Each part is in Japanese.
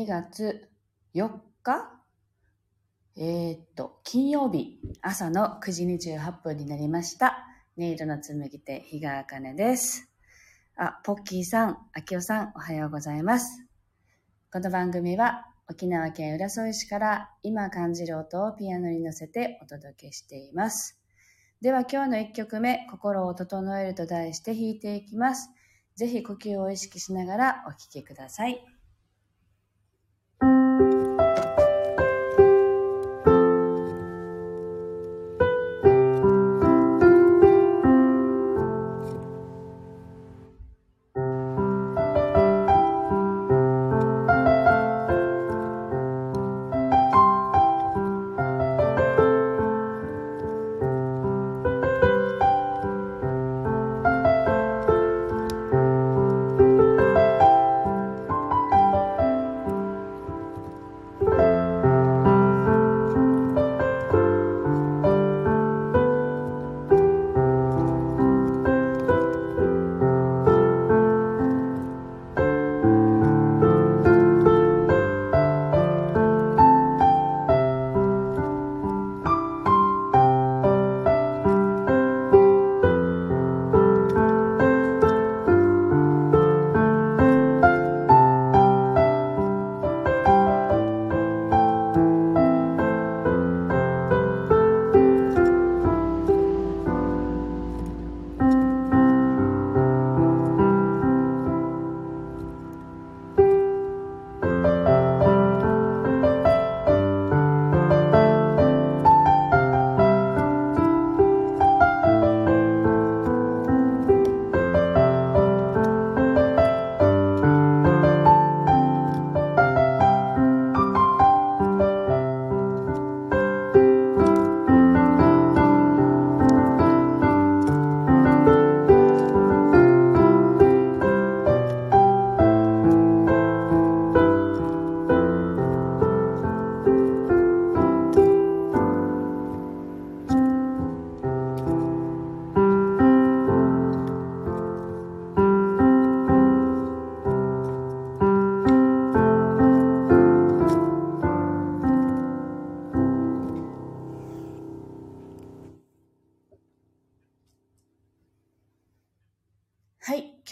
2月4日？えー、っと、金曜日朝の9時28分になりました。ネイルの紡ぎ手、日川茜です。あ、ポッキーさん、あきおさん、おはようございます。この番組は沖縄県浦添市から今感じる音をピアノに乗せてお届けしています。では今日の1曲目、心を整えると題して弾いていきます。ぜひ呼吸を意識しながらお聴きください。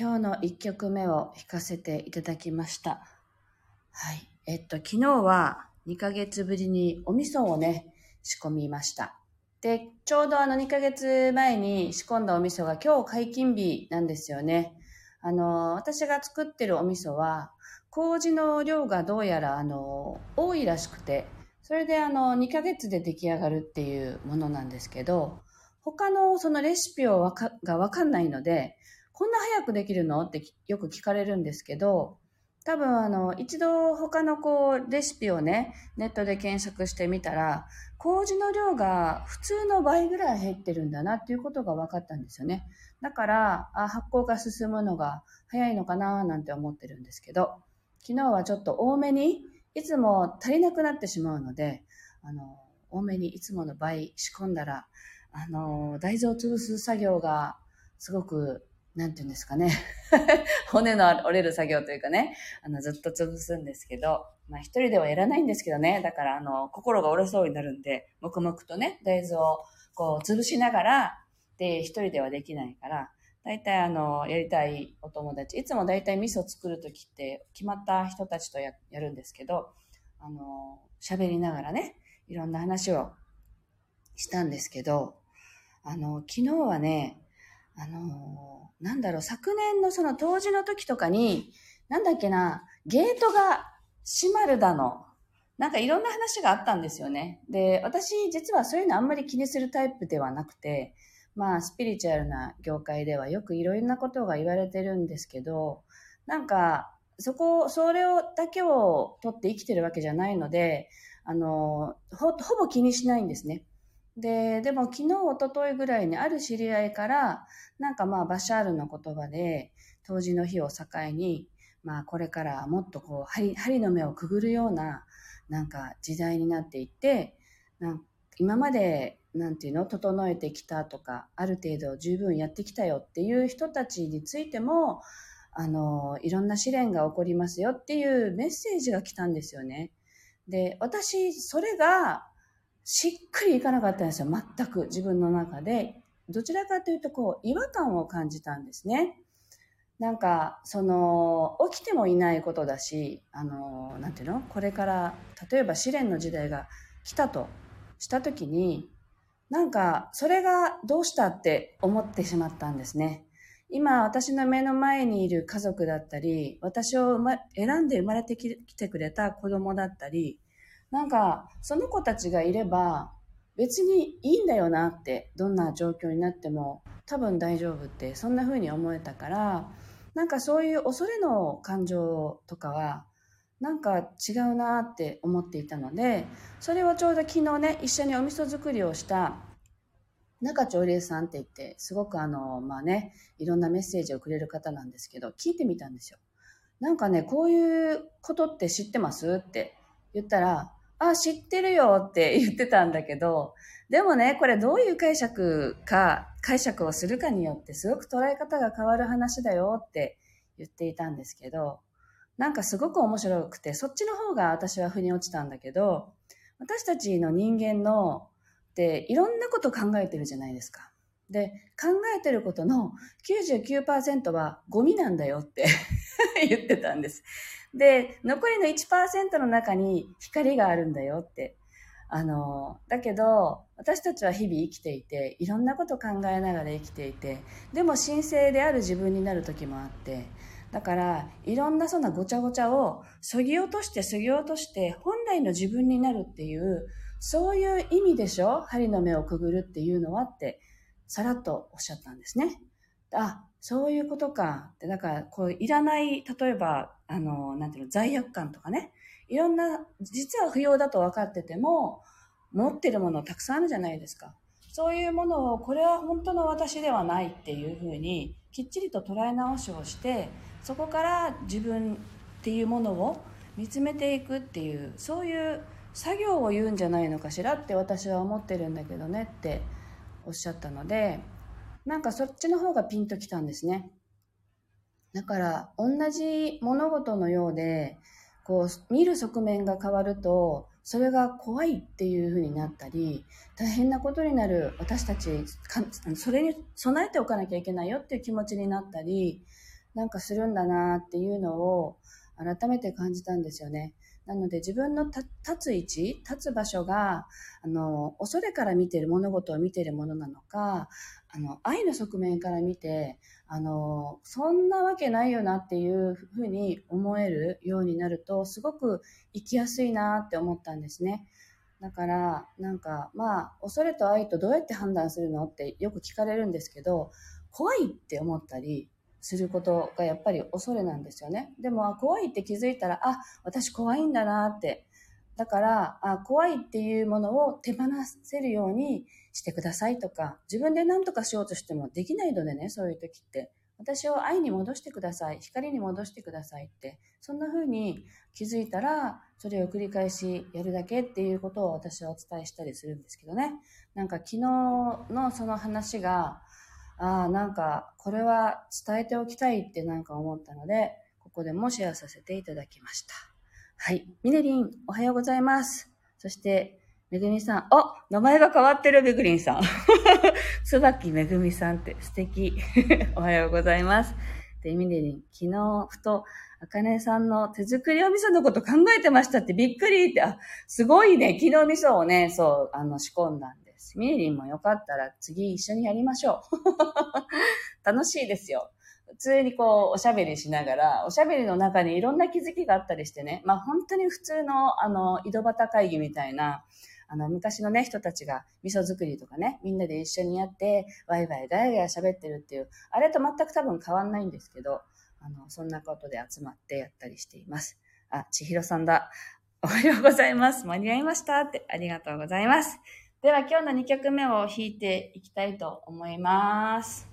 今日の1曲目を弾かせていただきました。はい、えっと、昨日は2ヶ月ぶりにお味噌をね、仕込みました。で、ちょうどあの2ヶ月前に仕込んだお味噌が今日解禁日なんですよね。あの、私が作ってるお味噌は、麹の量がどうやらあの、多いらしくて、それであの、2ヶ月で出来上がるっていうものなんですけど、他のそのレシピをわかがわかんないので、こんな早くできるの？ってよく聞かれるんですけど、多分あの、一度他のこう、レシピをね、ネットで検索してみたら、麹の量が普通の倍ぐらい入ってるんだなっていうことが分かったんですよね。だから、あ発酵が進むのが早いのかななんて思ってるんですけど、昨日はちょっと多めに、いつも足りなくなってしまうので、あの、多めにいつもの倍仕込んだら、あの、大豆を潰す作業がすごくなんていうんですかね。骨の折れる作業というかね、あの、ずっと潰すんですけど、まあ一人ではやらないんですけどね、だからあの、心が折れそうになるんで、黙々とね、大豆をこう潰しながら、で、一人ではできないから、大体あの、やりたいお友達、いつも大体味噌作るときって決まった人たちとややるんですけど、あの、喋りながらね、いろんな話をしたんですけど、あの、昨日はね、あのー、なんだろう、昨年のその当時の時とかに、なんだっけな、ゲートが閉まるだの。なんかいろんな話があったんですよね。で、私実はそういうのあんまり気にするタイプではなくて、まあスピリチュアルな業界ではよくいろんなことが言われてるんですけど、なんかそこ、それをだけを取って生きてるわけじゃないので、あの、ほ、ほぼ気にしないんですね。で、でも昨日、一昨日ぐらいにある知り合いから、なんかまあバシャールの言葉で、当時の日を境に、まあこれからもっとこう、針、針の目をくぐるような、なんか時代になっていって、なん今まで、なんていうの、整えてきたとか、ある程度十分やってきたよっていう人たちについても、あの、いろんな試練が起こりますよっていうメッセージが来たんですよね。で、私、それがしっくりいかなかったんですよ。全く自分の中で。どちらかというと、こう、違和感を感じたんですね。なんか、その、起きてもいないことだし、あの、なんていうの？これから、例えば試練の時代が来たとしたときに、なんか、それがどうしたって思ってしまったんですね。今、私の目の前にいる家族だったり、私を、ま、選んで生まれてきてくれた子供だったり、なんか、その子たちがいれば、別にいいんだよなって、どんな状況になっても多分大丈夫って、そんな風に思えたから、なんかそういう恐れの感情とかは、なんか違うなって思っていたので、それをちょうど昨日ね、一緒にお味噌作りをした中長霊さんって言って、すごくあの、まあね、いろんなメッセージをくれる方なんですけど、聞いてみたんですよ。なんかね、こういうことって知ってますって言ったら、あ、知ってるよって言ってたんだけど、でもね、これどういう解釈か、解釈をするかによってすごく捉え方が変わる話だよって言っていたんですけど、なんかすごく面白くて、そっちの方が私は腑に落ちたんだけど、私たちの人間のっていろんなこと考えてるじゃないですか。で、考えてることの99%はゴミなんだよって 言ってたんです。で、残りの1%の中に光があるんだよって。あの、だけど、私たちは日々生きていて、いろんなこと考えながら生きていて、でも神聖である自分になる時もあって、だから、いろんなそんなごちゃごちゃを、そぎ落として、そぎ落として、本来の自分になるっていう、そういう意味でしょ？針の目をくぐるっていうのはって、さらっとおっしゃったんですね。あ、そういうことか。って、だから、こう、いらない、例えば、あの、なんていうの、罪悪感とかね。いろんな、実は不要だと分かってても、持ってるものたくさんあるじゃないですか。そういうものを、これは本当の私ではないっていうふうに、きっちりと捉え直しをして、そこから自分っていうものを見つめていくっていう、そういう作業を言うんじゃないのかしらって私は思ってるんだけどねっておっしゃったので、なんかそっちの方がピンときたんですね。だから同じ物事のようで、こう見る側面が変わると、それが怖いっていう風になったり、大変なことになる私たち、それに備えておかなきゃいけないよっていう気持ちになったり、なんかするんだなっていうのを改めて感じたんですよね。なので自分の立つ位置、立つ場所が、あの、恐れから見ている物事を見ているものなのか、あの、愛の側面から見て、あの、そんなわけないよなっていうふうに思えるようになると、すごく生きやすいなって思ったんですね。だから、なんか、まあ、恐れと愛とどうやって判断するのってよく聞かれるんですけど、怖いって思ったり、することがやっぱり恐れなんですよね。でも、怖いって気づいたら、あ、私怖いんだなって。だから、あ怖いっていうものを手放せるようにしてくださいとか、自分で何とかしようとしてもできないのでね、そういう時って。私を愛に戻してください。光に戻してくださいって。そんな風に気づいたら、それを繰り返しやるだけっていうことを私はお伝えしたりするんですけどね。なんか昨日のその話が、ああ、なんか、これは伝えておきたいってなんか思ったので、ここでもシェアさせていただきました。はい。みねりん、おはようございます。そして、めぐみさん。あ名前が変わってる、めぐりんさん。つばきめぐみさんって素敵。おはようございます。で、みねりん、昨日、ふと、あかねさんの手作りお味噌のこと考えてましたってびっくりって、あ、すごいね。昨日味噌をね、そう、あの、仕込んだんで。す。みえりんもよかったら次一緒にやりましょう。楽しいですよ。普通にこう、おしゃべりしながら、おしゃべりの中にいろんな気づきがあったりしてね、まあ本当に普通の、あの、井戸端会議みたいな、あの、昔のね、人たちが味噌作りとかね、みんなで一緒にやって、ワイワイガヤガヤ喋ってるっていう、あれと全く多分変わんないんですけど、あの、そんなことで集まってやったりしています。あ、千尋さんだ。おはようございます。間に合いましたって、ありがとうございます。では今日の2曲目を弾いていきたいと思います。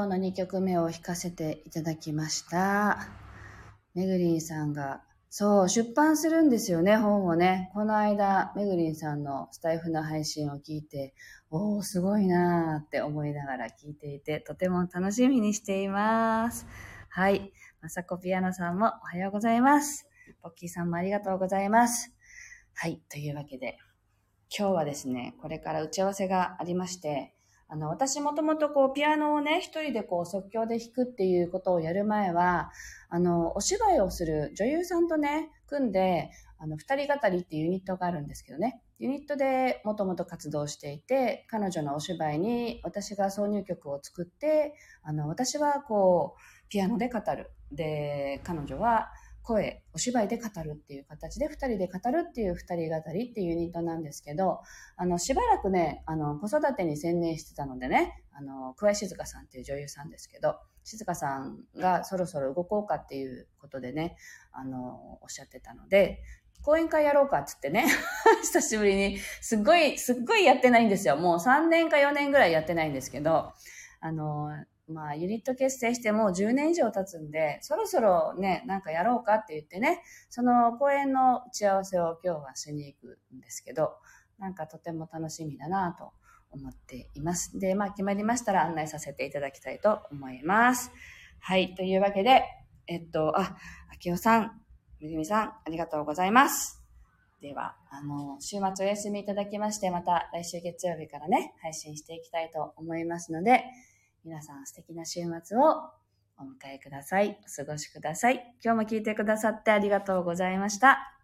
今日の2曲目を弾かせていただきました。めぐりんさんが、そう、出版するんですよね、本をね。この間、めぐりんさんのスタイフの配信を聞いて、おー、すごいなーって思いながら聞いていて、とても楽しみにしています。はい。まさこピアノさんもおはようございます。ポッキーさんもありがとうございます。はい。というわけで、今日はですね、これから打ち合わせがありまして、あの、私もともとこう、ピアノをね、一人でこう、即興で弾くっていうことをやる前は、あの、お芝居をする女優さんとね、組んで、あの、二人語りっていうユニットがあるんですけどね、ユニットでもともと活動していて、彼女のお芝居に私が挿入曲を作って、あの、私はこう、ピアノで語る。で、彼女は声、お芝居で語るっていう形で、二人で語るっていう二人語りっていうユニットなんですけど、あの、しばらくね、あの、子育てに専念してたのでね、あの、桑井静香さんっていう女優さんですけど、静香さんがそろそろ動こうかっていうことでね、あの、おっしゃってたので、講演会やろうかっつってね、久しぶりに、すっごい、すっごいやってないんですよ。もう3年か4年ぐらいやってないんですけど、あの、まあ、ユニット結成してもう10年以上経つんで、そろそろね、なんかやろうかって言ってね、その公演の打ち合わせを今日はしに行くんですけど、なんかとても楽しみだなと思っています。で、まあ決まりましたら案内させていただきたいと思います。はい、というわけで、えっと、あ、秋代さん、めぐみさん、ありがとうございます。では、あの、週末お休みいただきまして、また来週月曜日からね、配信していきたいと思いますので、皆さん素敵な週末をお迎えください。お過ごしください。今日も聞いてくださってありがとうございました。